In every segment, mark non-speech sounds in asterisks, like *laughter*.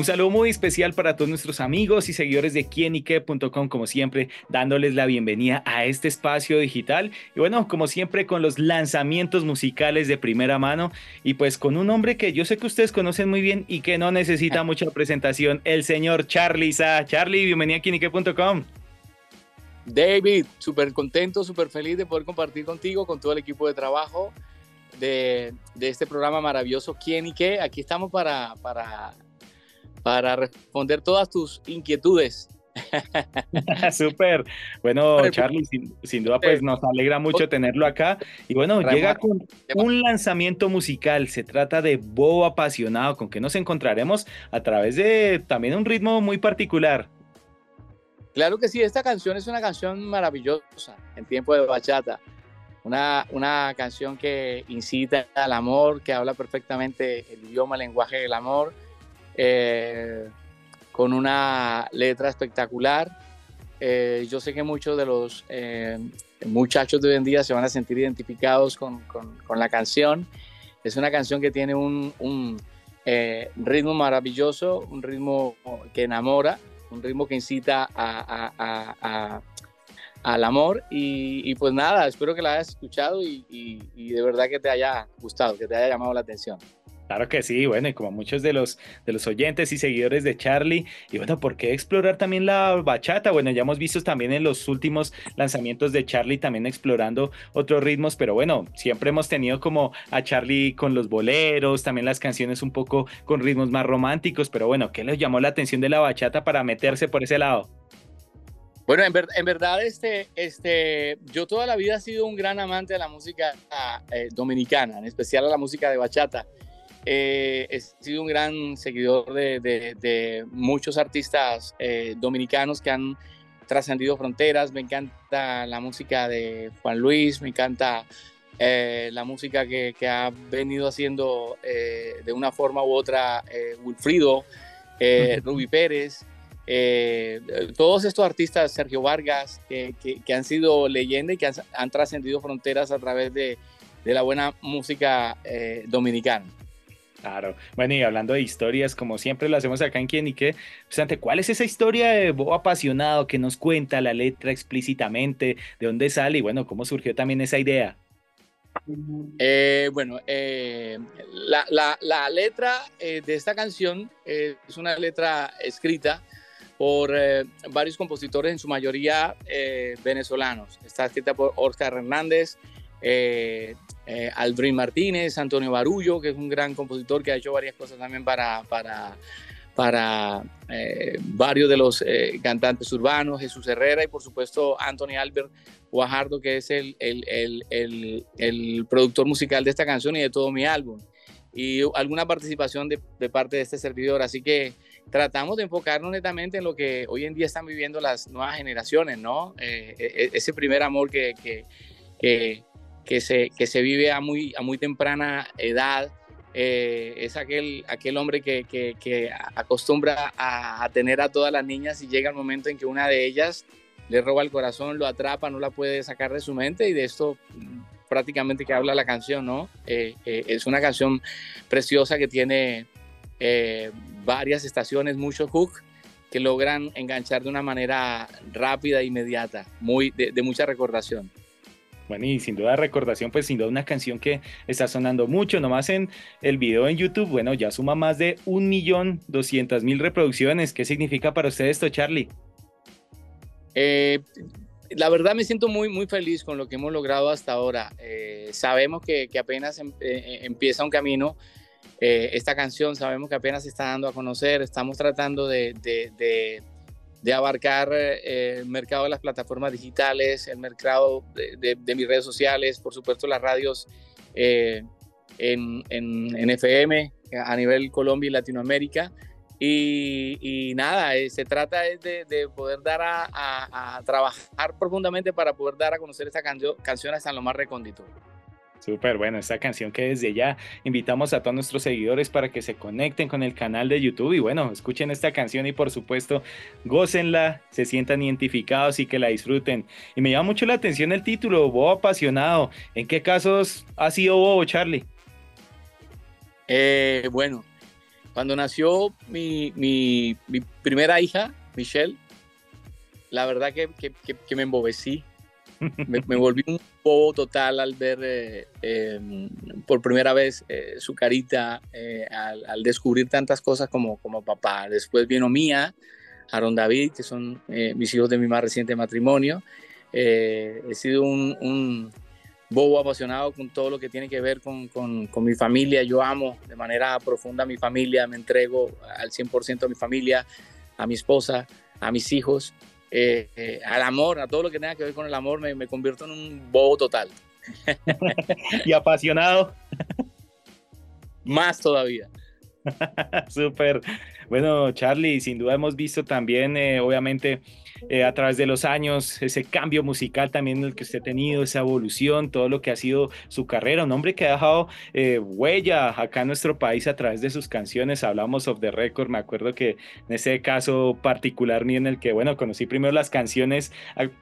Un saludo muy especial para todos nuestros amigos y seguidores de quienique.com, como siempre, dándoles la bienvenida a este espacio digital. Y bueno, como siempre, con los lanzamientos musicales de primera mano y pues con un hombre que yo sé que ustedes conocen muy bien y que no necesita mucha presentación, el señor Charlie Sa. Charlie, bienvenido a quienique.com. David, súper contento, súper feliz de poder compartir contigo, con todo el equipo de trabajo de, de este programa maravilloso ¿Quién y qué? Aquí estamos para, para para responder todas tus inquietudes. *laughs* Súper. Bueno, Charlie, sin, duda, pues nos alegra mucho tenerlo acá. Y bueno, llega con un lanzamiento musical. Se trata de Bobo Apasionado, con que nos encontraremos a través de también un ritmo muy particular. Claro que sí, esta canción es una canción maravillosa en tiempo de bachata. Una, una canción que incita al amor, que habla perfectamente el idioma, el lenguaje del amor eh, con una letra espectacular. Eh, yo sé que muchos de los eh, muchachos de hoy en día se van a sentir identificados con, con, la canción. Es una canción que tiene un, un ritmo maravilloso, un ritmo que enamora, un ritmo que incita a, a, a, al amor. Y, y, pues nada, espero que la hayas escuchado y, y de verdad que te haya gustado, que te haya llamado la atención. Claro que sí, bueno, y como muchos de los, de los oyentes y seguidores de Charlie, y bueno, ¿por qué explorar también la bachata? Bueno, ya hemos visto también en los últimos lanzamientos de Charlie también explorando otros ritmos, pero bueno, siempre hemos tenido como a Charlie con los boleros, también las canciones un poco con ritmos más románticos, pero bueno, ¿qué les llamó la atención de la bachata para meterse por ese lado? Bueno, en, verdad, este, este, yo toda la vida he sido un gran amante de la música eh, dominicana, en especial a la música de bachata. Eh, he sido un gran seguidor de, muchos artistas eh, dominicanos que han trascendido fronteras. Me encanta la música de Juan Luis, me encanta eh, la música que, ha venido haciendo de una forma u otra Wilfrido, Ruby Pérez. todos estos artistas, Sergio Vargas, que, han sido leyenda y que han, trascendido fronteras a través de, la buena música dominicana. Claro. Bueno, y hablando de historias, como siempre lo hacemos acá en Quién y qué, pues, ¿cuál es esa historia de Bobo apasionado que nos cuenta la letra explícitamente? ¿De dónde sale? Y bueno, ¿cómo surgió también esa idea? Eh, bueno, eh, la, letra eh, de esta canción es una letra escrita por varios compositores, en su mayoría venezolanos. Está escrita por Oscar Hernández, eh, Aldrin Martínez, Antonio Barullo, que es un gran compositor que ha hecho varias cosas también para, para, para eh, varios de los eh, cantantes urbanos, Jesús Herrera y por supuesto Anthony Albert Guajardo, que es el, el, el, el, productor musical de esta canción y de todo mi álbum. Y alguna participación de, parte de este servidor. Así que tratamos de enfocarnos netamente en lo que hoy en día están viviendo las nuevas generaciones, ¿no? E, e, ese primer amor que, que que se, que se vive a muy, a muy temprana edad. Eh, es aquel, aquel hombre que, que, acostumbra a, tener a todas las niñas y llega el momento en que una de ellas le roba el corazón, lo atrapa, no la puede sacar de su mente y de esto prácticamente que habla la canción, ¿no? Eh, eh, es una canción preciosa que tiene varias estaciones, muchos hooks que logran enganchar de una manera rápida e inmediata, muy, de mucha recordación. Bueno, y sin duda recordación, pues sin duda una canción que está sonando mucho, nomás en el video en YouTube, bueno, ya suma más de 1.200.000 reproducciones. ¿Qué significa para usted esto, Charlie? Eh, la verdad me siento muy, muy feliz con lo que hemos logrado hasta ahora. Eh, sabemos que, que apenas em, eh, empieza un camino. esta canción sabemos que apenas se está dando a conocer. Estamos tratando de abarcar eh, el mercado de las plataformas digitales, el mercado de, mis redes sociales, por supuesto las radios eh, en, en, FM a nivel Colombia y Latinoamérica. Y, nada, eh, se trata de, de poder dar a, trabajar profundamente para poder dar a conocer esta canción hasta lo más recóndito. Súper bueno, esta canción que desde ya invitamos a todos nuestros seguidores para que se conecten con el canal de YouTube y bueno, escuchen esta canción y por supuesto gócenla, se sientan identificados y que la disfruten. Y me llama mucho la atención el título, Bobo apasionado. ¿En qué casos ha sido Bobo, Charlie? Eh, bueno, cuando nació mi, mi, primera hija, Michelle, la verdad que, que me embobecí me, volví un bobo total al ver eh, em, por primera vez eh, su carita, eh, al, descubrir tantas cosas como, como papá. Después vino Mía, Aaron David, que son mis hijos de mi más reciente matrimonio. he sido un, bobo apasionado con todo lo que tiene que ver con, con, con, mi familia. Yo amo de manera profunda a mi familia, me entrego al 100% a mi familia, a mi esposa, a mis hijos. Eh, eh, al amor, a todo lo que tenga que ver con el amor, me, me convierto en un bobo total. *laughs* y apasionado. Más todavía. *laughs* Súper. Bueno, Charlie, sin duda hemos visto también, eh, obviamente, eh, a través de los años, ese cambio musical también el que usted ha tenido, esa evolución, todo lo que ha sido su carrera, un hombre que ha dejado eh, huella acá en nuestro país a través de sus canciones, hablamos of the record, me acuerdo que en ese caso particular mío en el que, bueno, conocí primero las canciones,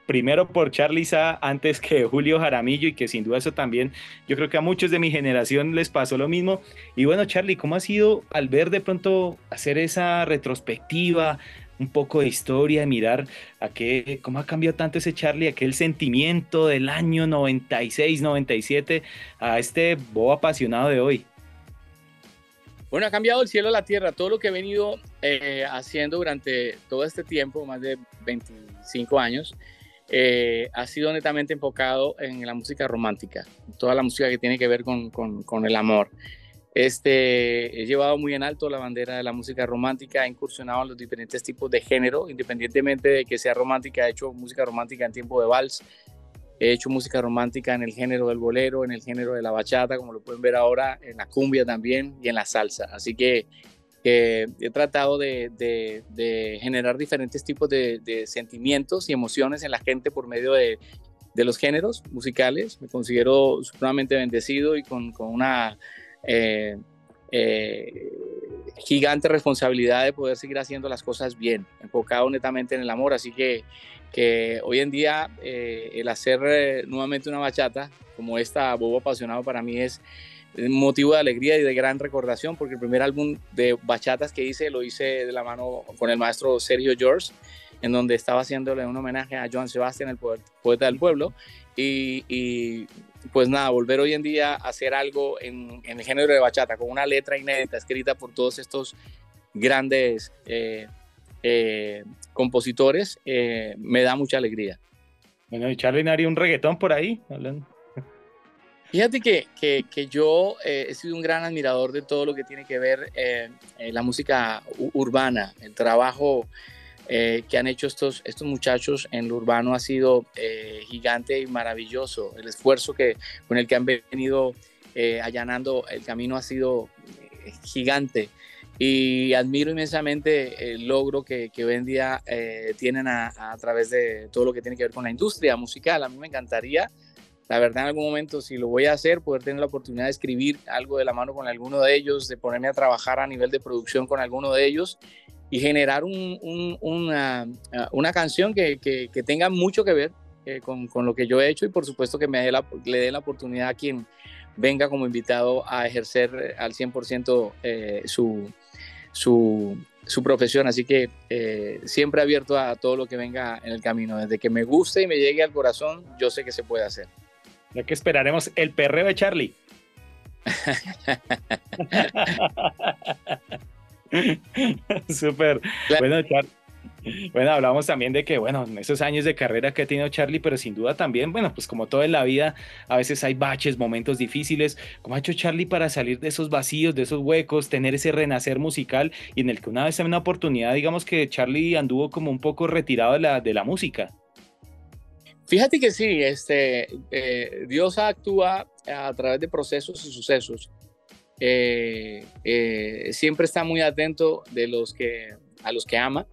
primero por Charlie Sa, antes *laughs* que Julio Jaramillo y que sin duda eso también, yo creo que a muchos de mi generación les pasó lo mismo. Y bueno, Charlie, ¿cómo ha sido al ver de pronto hacer retrospectiva? un poco de historia, mirar a qué, cómo ha cambiado tanto ese Charlie, aquel sentimiento del año 96, 97, a este bobo apasionado de hoy. Bueno, ha cambiado el cielo a la tierra. Todo lo que he venido eh, haciendo durante todo este tiempo, más de 25 años, eh, ha sido netamente enfocado en la música romántica, toda la música que tiene que ver con el amor. Este, he llevado muy en alto la bandera de la música romántica, he incursionado en los diferentes tipos de género, independientemente de que sea romántica, he hecho música romántica en tiempo de vals, he hecho música romántica en el género del bolero, en el género de la bachata, como lo pueden ver ahora, en la cumbia también y en la salsa. Así que he tratado de, generar diferentes tipos de, sentimientos y emociones en la gente por medio de, los géneros musicales. Me considero supremamente bendecido y con una eh, eh, gigante responsabilidad de poder seguir haciendo las cosas bien, enfocado netamente en el amor. Así que, hoy en día eh, el hacer nuevamente una bachata como esta, Bobo Apasionado, para mí es motivo de alegría y de gran recordación, porque el primer álbum de bachatas que hice lo hice de la mano con el maestro Sergio George, en donde estaba haciéndole un homenaje a Joan Sebastián, el poeta del pueblo, y, pues nada, volver hoy en día a hacer algo en, el género de bachata, con una letra inédita escrita por todos estos grandes eh, eh, compositores, eh, me da mucha alegría. Bueno, y Charlie haría un reggaetón por ahí, Fíjate que, que, que yo he sido un gran admirador de todo lo que tiene que ver la música urbana, el trabajo eh, que han hecho estos, estos muchachos en lo urbano ha sido eh, gigante y maravilloso. El esfuerzo que, con el que han venido eh, allanando el camino ha sido gigante. Y admiro inmensamente el logro que, que hoy en día tienen a, a, través de todo lo que tiene que ver con la industria musical. A mí me encantaría, la verdad, en algún momento, si lo voy a hacer, poder tener la oportunidad de escribir algo de la mano con alguno de ellos, de ponerme a trabajar a nivel de producción con alguno de ellos y generar una, una, canción que, que, tenga mucho que ver eh, con, con, lo que yo he hecho y por supuesto que me dé la, le dé la oportunidad a quien venga como invitado a ejercer al 100% eh, su, su, su, profesión. Así que eh, siempre abierto a todo lo que venga en el camino. Desde que me guste y me llegue al corazón, yo sé que se puede hacer. Ya que esperaremos el perreo de Charlie. *laughs* *laughs* Súper. Bueno, Bueno, hablamos también de que, bueno, en esos años de carrera que ha tenido Charlie, pero sin duda también, bueno, pues como todo en la vida, a veces hay baches, momentos difíciles. ¿Cómo ha hecho Charlie para salir de esos vacíos, de esos huecos, tener ese renacer musical y en el que una vez en una oportunidad, digamos que Charlie anduvo como un poco retirado de la, de la música? Fíjate que sí, este, eh, Dios actúa a través de procesos y sucesos. Eh, eh, siempre está muy atento de los que, a los que ama.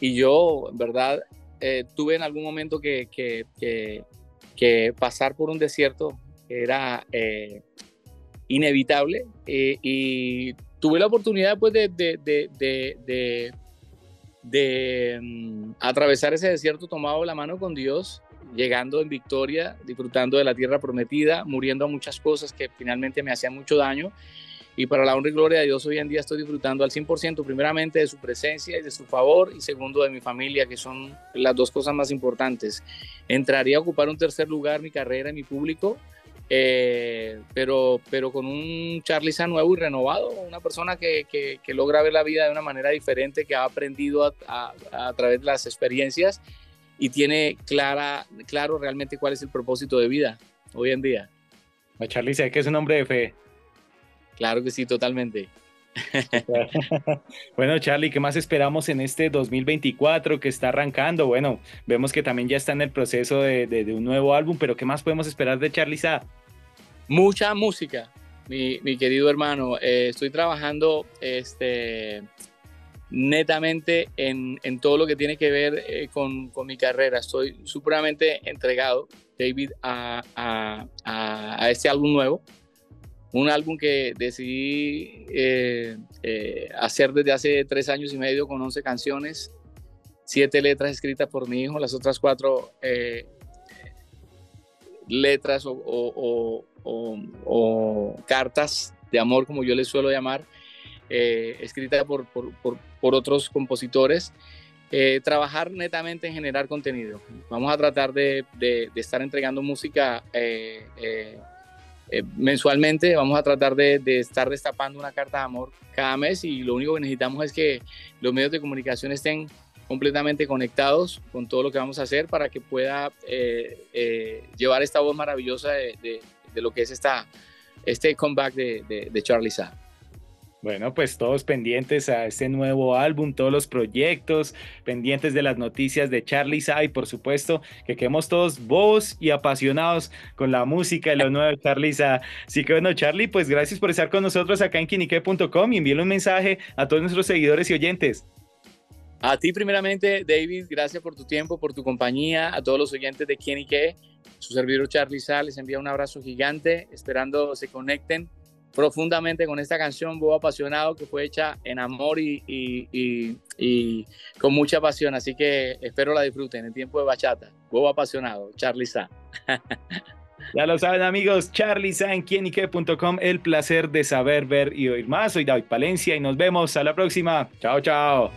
Y yo, en verdad, eh, tuve en algún momento que, pasar por un desierto era inevitable y tuve la oportunidad pues de mm, atravesar ese desierto tomado la mano con Dios, llegando en victoria, disfrutando de la tierra prometida, muriendo a muchas cosas que finalmente me hacían mucho daño. Y para la honra y gloria de Dios, hoy en día estoy disfrutando al 100%, primeramente de su presencia y de su favor, y segundo de mi familia, que son las dos cosas más importantes. Entraría a ocupar un tercer lugar mi carrera y mi público, eh, pero, pero con un Charliza nuevo y renovado, una persona que, que, logra ver la vida de una manera diferente, que ha aprendido a, a, través de las experiencias y tiene clara, claro realmente cuál es el propósito de vida hoy en día. Charliza, que es un hombre de fe. Claro que sí, totalmente. *laughs* bueno, Charlie, ¿qué más esperamos en este 2024 que está arrancando? Bueno, vemos que también ya está en el proceso de, de, un nuevo álbum, pero ¿qué más podemos esperar de Charlie Sa? Mucha música, mi, querido hermano. Eh, estoy trabajando este, netamente en, todo lo que tiene que ver eh, con, mi carrera. Estoy supremamente entregado, David, a, este álbum nuevo. Un álbum que decidí eh, hacer desde hace tres años y medio con 11 canciones, siete letras escritas por mi hijo, las otras cuatro letras o, cartas de amor, como yo les suelo llamar, eh, escritas por, por, otros compositores. Eh, trabajar netamente en generar contenido. Vamos a tratar de, de, estar entregando música eh, mensualmente, vamos a tratar de, estar destapando una carta de amor cada mes y lo único que necesitamos es que los medios de comunicación estén completamente conectados con todo lo que vamos a hacer para que pueda llevar esta voz maravillosa de, lo que es esta, este comeback de, de, Charlie. Bueno, pues todos pendientes a este nuevo álbum, todos los proyectos, pendientes de las noticias de Charlie Sa y por supuesto que quedemos todos vos y apasionados con la música y lo nuevo de Charlie Sa. Así que bueno, Charlie, pues gracias por estar con nosotros acá en quinique.com y envíale un mensaje a todos nuestros seguidores y oyentes. A ti primeramente, David, gracias por tu tiempo, por tu compañía, a todos los oyentes de Quinique su servidor Charlie Sá les envía un abrazo gigante, esperando se conecten profundamente con esta canción Bobo Apasionado que fue hecha en amor y, con mucha pasión. Así que espero la disfruten en tiempo de bachata. Bobo Apasionado, Charlie Sá. *laughs* Ya lo saben amigos, Charlie Sa en quienique.com, el placer de saber, ver y oír más. Soy David Palencia y nos vemos a la próxima. Chao, chao.